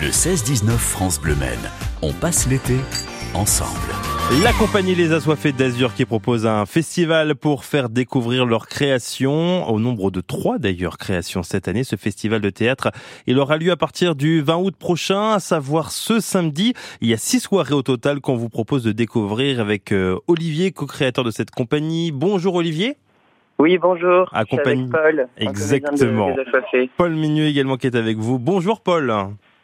Le 16-19 France Bleu Men. On passe l'été ensemble. La compagnie Les Assoiffés d'Azur qui propose un festival pour faire découvrir leurs créations, au nombre de trois d'ailleurs créations cette année. Ce festival de théâtre, il aura lieu à partir du 20 août prochain, à savoir ce samedi. Il y a six soirées au total qu'on vous propose de découvrir avec euh, Olivier, co-créateur de cette compagnie. Bonjour Olivier. Oui, bonjour. Accompagné. Je suis avec Paul. Exactement. Les Assoiffés. Paul Migneux également qui est avec vous. Bonjour Paul.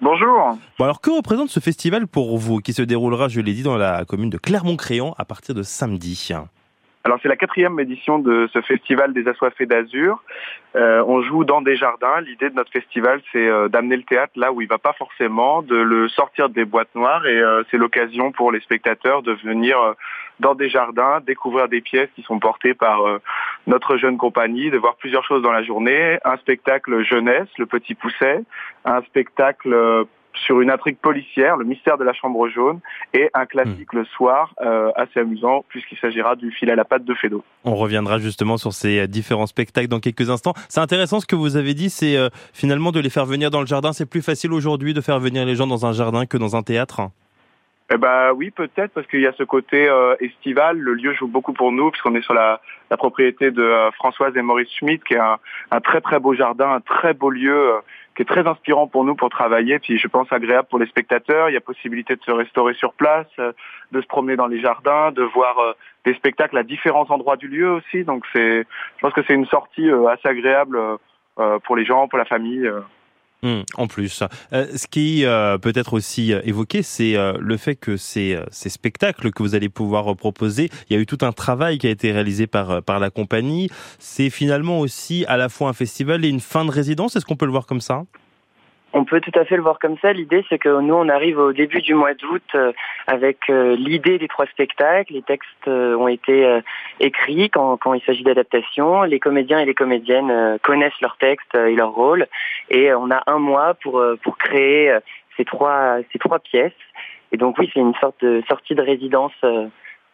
Bonjour. Bon alors que représente ce festival pour vous qui se déroulera, je l'ai dit, dans la commune de Clermont-Créant à partir de samedi? Alors c'est la quatrième édition de ce festival des Assoiffés d'Azur. Euh, on joue dans des jardins. L'idée de notre festival, c'est euh, d'amener le théâtre là où il va pas forcément, de le sortir des boîtes noires et euh, c'est l'occasion pour les spectateurs de venir dans des jardins, découvrir des pièces qui sont portées par euh, notre jeune compagnie, de voir plusieurs choses dans la journée. Un spectacle jeunesse, le Petit Pousset, un spectacle euh, sur une intrigue policière, le mystère de la chambre jaune, et un classique le soir, euh, assez amusant, puisqu'il s'agira du fil à la patte de Fédo. On reviendra justement sur ces différents spectacles dans quelques instants. C'est intéressant ce que vous avez dit, c'est euh, finalement de les faire venir dans le jardin. C'est plus facile aujourd'hui de faire venir les gens dans un jardin que dans un théâtre. Eh ben oui, peut-être parce qu'il y a ce côté euh, estival. Le lieu joue beaucoup pour nous puisqu'on est sur la, la propriété de euh, Françoise et Maurice Schmitt, qui est un, un très très beau jardin, un très beau lieu, euh, qui est très inspirant pour nous pour travailler. Puis je pense agréable pour les spectateurs. Il y a possibilité de se restaurer sur place, euh, de se promener dans les jardins, de voir euh, des spectacles à différents endroits du lieu aussi. Donc c'est, je pense que c'est une sortie assez agréable pour les gens, pour la famille. Hum, en plus, Euh, ce qui euh, peut être aussi euh, évoqué, c'est le fait que ces, spectacles que vous allez pouvoir proposer, il y a eu tout un travail qui a été réalisé par, par la compagnie. C'est finalement aussi à la fois un festival et une fin de résidence. Est-ce qu'on peut le voir comme ça? On peut tout à fait le voir comme ça. L'idée, c'est que nous, on arrive au début du mois d'août euh, avec euh, l'idée des trois spectacles. Les textes euh, ont été écrits quand, il s'agit d'adaptation. Les comédiens et les comédiennes connaissent leurs textes et leur rôle. Et on a un mois pour, pour créer ces, trois, ces trois pièces. Et donc oui, c'est une sorte de sortie de résidence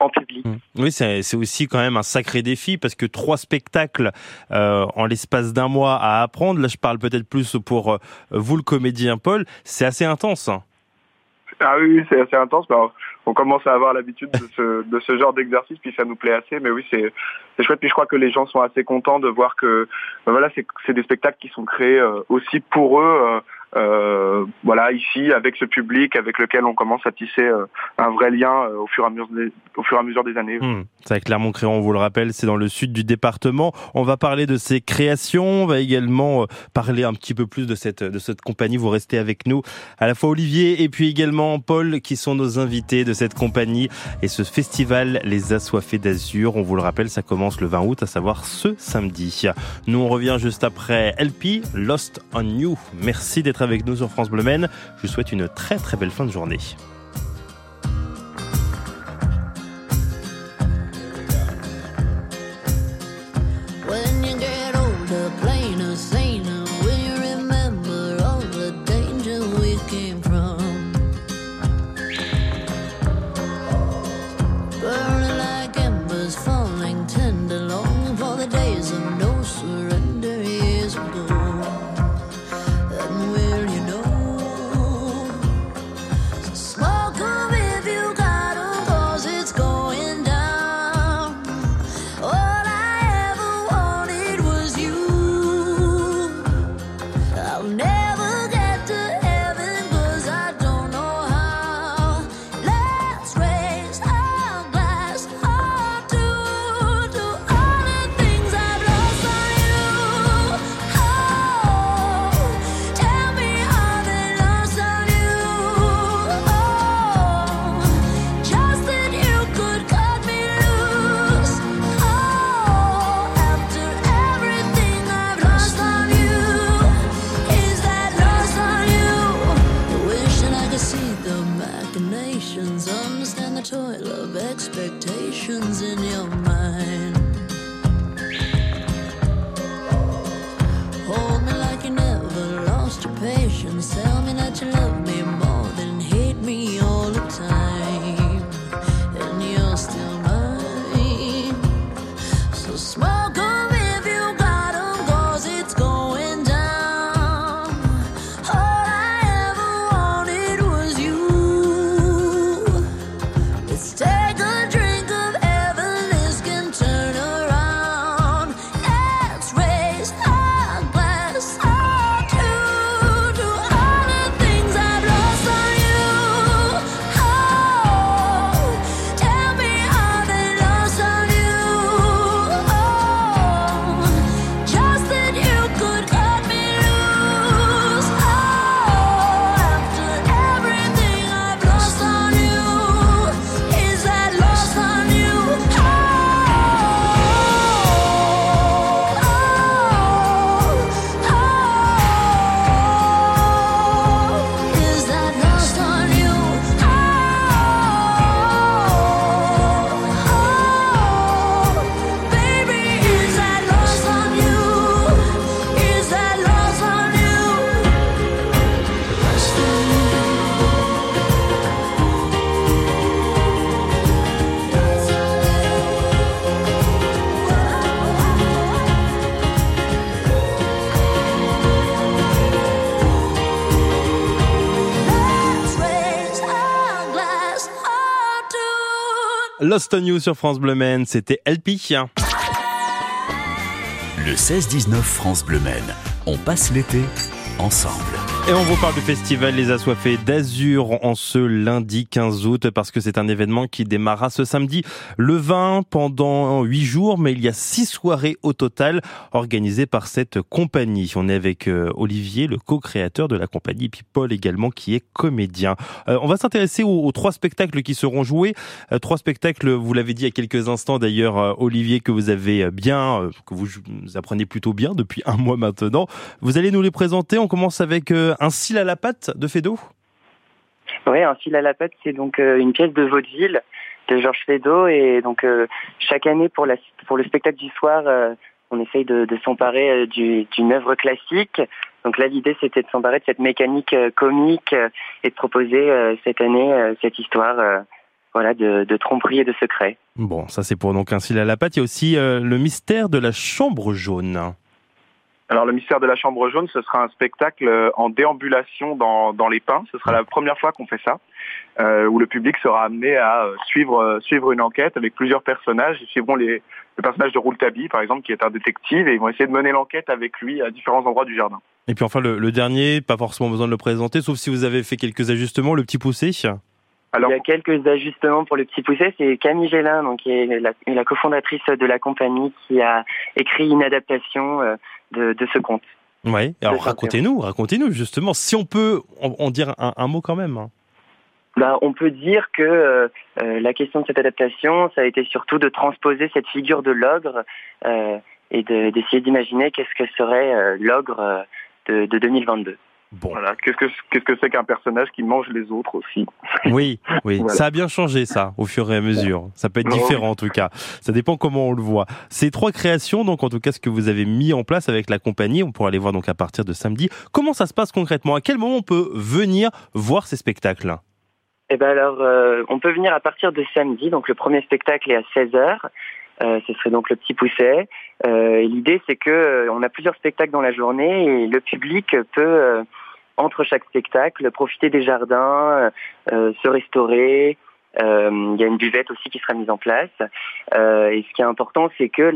en public. Hum. Oui, c'est aussi quand même un sacré défi parce que trois spectacles euh, en l'espace d'un mois à apprendre. Là, je parle peut-être plus pour euh, vous, le comédien Paul. C'est assez intense. hein. Ah oui, c'est assez intense. mais alors, on commence à avoir l'habitude de ce, de ce genre d'exercice, puis ça nous plaît assez. Mais oui, c'est chouette. Puis je crois que les gens sont assez contents de voir que ben voilà, c'est c'est des spectacles qui sont créés euh, aussi pour eux. Euh, voilà, ici, avec ce public avec lequel on commence à tisser euh, un vrai lien euh, au fur et à mesure des, au fur et à mesure des années. Hum, C'est à Clermont-Créant, on vous le rappelle, c'est dans le sud du département. On va parler de ses créations, on va également euh, parler un petit peu plus de cette, de cette compagnie. Vous restez avec nous, à la fois Olivier et puis également Paul, qui sont nos invités de cette compagnie et ce festival Les Assoiffés d'Azur. On vous le rappelle, ça commence le 20 août, à savoir ce samedi. Nous, on revient juste après LP, Lost on You. Merci d'être avec nous sur France Bleu Men. Je vous souhaite une très très belle fin de journée. Lost on You sur France Bleu Maine, c'était LP. Le 16-19 France Bleu Maine. On passe l'été ensemble. Et on vous parle du festival Les Assoiffés d'Azur en ce lundi 15 août parce que c'est un événement qui démarra ce samedi le 20 pendant 8 jours mais il y a 6 soirées au total organisées par cette compagnie. On est avec euh, Olivier, le co-créateur de la compagnie, et puis Paul également qui est comédien. Euh, on va s'intéresser aux, aux trois spectacles qui seront joués. Euh, trois spectacles, vous l'avez dit il y a quelques instants d'ailleurs euh, Olivier que vous avez bien, que vous, apprenez plutôt bien depuis un mois maintenant. Vous allez nous les présenter. On commence avec un cil à la patte de Fédo. Oui, un fil à la patte, c'est donc euh, une pièce de vaudeville de Georges Feydeau et donc euh, chaque année pour la pour le spectacle du soir, euh, on essaye de, de s'emparer du- d'une œuvre classique. Donc là, l'idée c'était de s'emparer de cette mécanique comique et de proposer cette année cette histoire, voilà, de, de tromperie et de secret. Bon, ça c'est pour donc un cil à la patte. Il y a aussi euh, le mystère de la chambre jaune. Alors le mystère de la chambre jaune, ce sera un spectacle euh, en déambulation dans, dans les pins. Ce sera la première fois qu'on fait ça, euh, où le public sera amené à euh, suivre euh, suivre une enquête avec plusieurs personnages. Ils suivront les, le personnage de Rouletabille, par exemple, qui est un détective, et ils vont essayer de mener l'enquête avec lui à différents endroits du jardin. Et puis enfin le, le dernier, pas forcément besoin de le présenter, sauf si vous avez fait quelques ajustements, le petit poussé. Alors, Il y a quelques ajustements pour le petit poussé. C'est Camille Gélin, donc qui est la, la cofondatrice de la compagnie, qui a écrit une adaptation euh, de, de ce conte. Ouais. Alors ça, racontez-nous, racontez-nous justement, si on peut en, en dire un, un mot quand même. hein. Bah, on peut dire que euh, euh, la question de cette adaptation, ça a été surtout de transposer cette figure de l'ogre euh, et de- d'essayer d'imaginer qu'est-ce que serait euh, l'ogre de, de 2022. Bon, voilà, qu'est-ce que qu'est-ce que c'est qu'un personnage qui mange les autres aussi oui, oui, Voilà. ça a bien changé ça au fur et à mesure. Ça peut être Oh, différent en tout cas. Ça dépend comment on le voit. Ces trois créations, donc en tout cas ce que vous avez mis en place avec la compagnie, on pourra les voir donc à partir de samedi. Comment ça se passe concrètement? À quel moment on peut venir voir ces spectacles? Eh ben alors, euh, on peut venir à partir de samedi. Donc le premier spectacle est à 16h. Euh, ce serait donc le petit pousset. Euh, et L'idée, c'est que euh, on a plusieurs spectacles dans la journée et le public peut, euh, entre chaque spectacle, profiter des jardins, euh, se restaurer. Euh, Il y a une buvette aussi qui sera mise en place. Euh, et ce qui est important, c'est que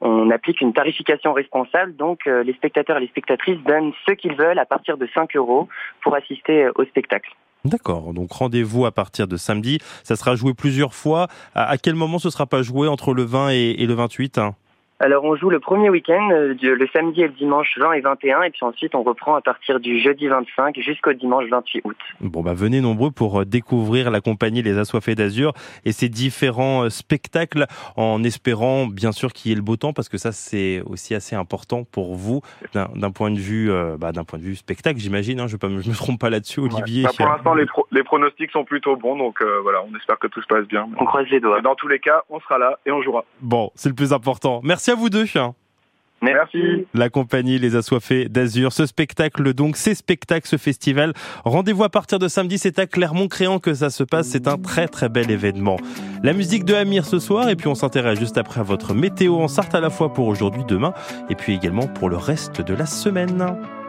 on applique une tarification responsable. Donc euh, les spectateurs et les spectatrices donnent ce qu'ils veulent à partir de 5 euros pour assister euh, au spectacle. D'accord, donc rendez-vous à partir de samedi. Ça sera joué plusieurs fois. À, quel moment ce sera pas joué entre le 20 et, le 28 hein? Alors on joue le premier week-end, euh, le samedi et le dimanche 20 et 21, et puis ensuite on reprend à partir du jeudi 25 jusqu'au dimanche 28 août. Bon bah venez nombreux pour euh, découvrir la compagnie Les Assoiffés d'Azur et ses différents euh, spectacles en espérant bien sûr qu'il y ait le beau temps parce que ça c'est aussi assez important pour vous d'un point de vue euh, bah, d'un point de vue spectacle j'imagine hein, je, pas me- trompe pas là-dessus Olivier. Bah, pour l'instant, les, pro- les pronostics sont plutôt bons, donc euh, voilà, on espère que tout se passe bien. On croise les doigts. Dans tous les cas, on sera là et on jouera. Bon, c'est le plus important. Merci à vous deux. Merci. La compagnie Les Assoiffés d'Azur. Ce spectacle, donc, ces spectacles, ce festival. Rendez-vous à partir de samedi. C'est à Clermont-Créant que ça se passe. C'est un très, très bel événement. La musique de Amir ce soir. Et puis, on s'intéresse juste après à votre météo en Sarthe à la fois pour aujourd'hui, demain. Et puis également pour le reste de la semaine.